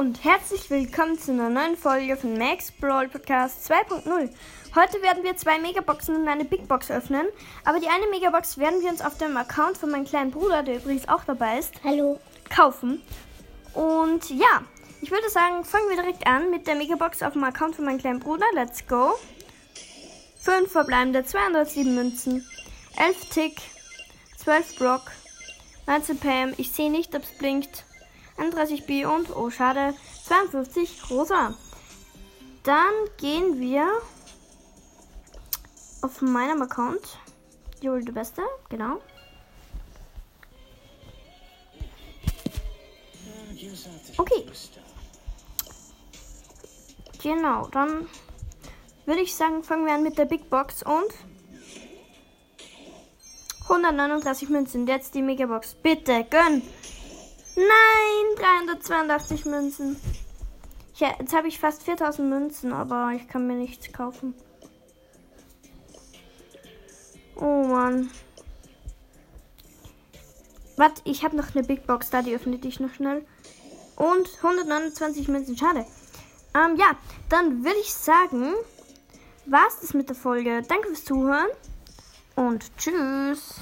und herzlich willkommen zu einer neuen Folge von Max Brawl Podcast 2.0. Heute werden wir zwei Megaboxen und eine Big Box öffnen, aber die eine Megabox werden wir uns auf dem Account von meinem kleinen Bruder, der übrigens auch dabei ist, Hallo. kaufen. Und ja, ich würde sagen, fangen wir direkt an mit der Megabox auf dem Account von meinem kleinen Bruder. Let's go. 5 verbleibende, 207 Münzen, 11 Tick, 12 Brock, 19 Pam, ich sehe nicht, ob es blinkt, 31 B und, oh schade, 52 Rosa. Dann gehen wir auf meinem Account. Joel, du Beste, genau. Okay. Genau, dann würde ich sagen, fangen wir an mit der Big Box und 139 Münzen. Jetzt die Megabox. Bitte, gönn. Nein, 382 Münzen. Ja, jetzt habe ich fast 4000 Münzen, aber ich kann mir nichts kaufen. Oh Mann. Warte, ich habe noch eine Big Box da, die öffne ich noch schnell. Und 129 Münzen, schade. Ähm, ja, dann würde ich sagen, war's das mit der Folge. Danke fürs Zuhören und. Tschüss.